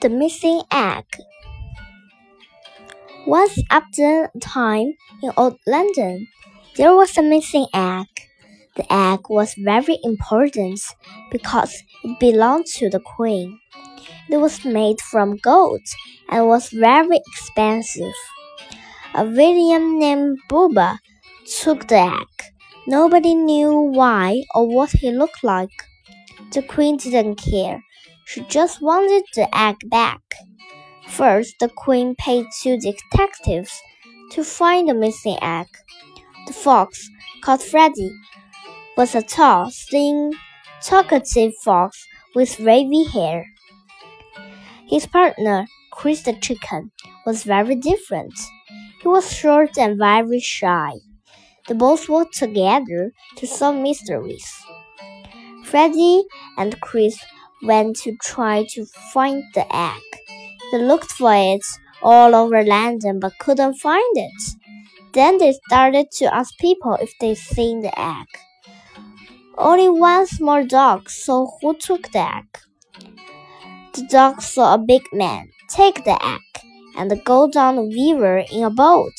The Missing Egg Once upon a time in old London, there was a missing egg. The egg was very important because it belonged to the queen. It was made from gold and was very expensive. A William named Booba took the egg. Nobody knew why or what he looked like. The queen didn't care. She just wanted the egg back. First, the queen paid two detectives to find the missing egg. The fox, called Freddie, was a tall, thin, talkative fox with wavy hair. His partner, Chris the chicken, was very different. He was short and very shy. They both worked together to solve mysteries. Freddie and Chris went to try to find the egg. They looked for it all over London but couldn't find it. Then they started to ask people if they'd seen the egg. Only one small dog saw who took the egg. The dog saw a big man take the egg and go down the river in a boat.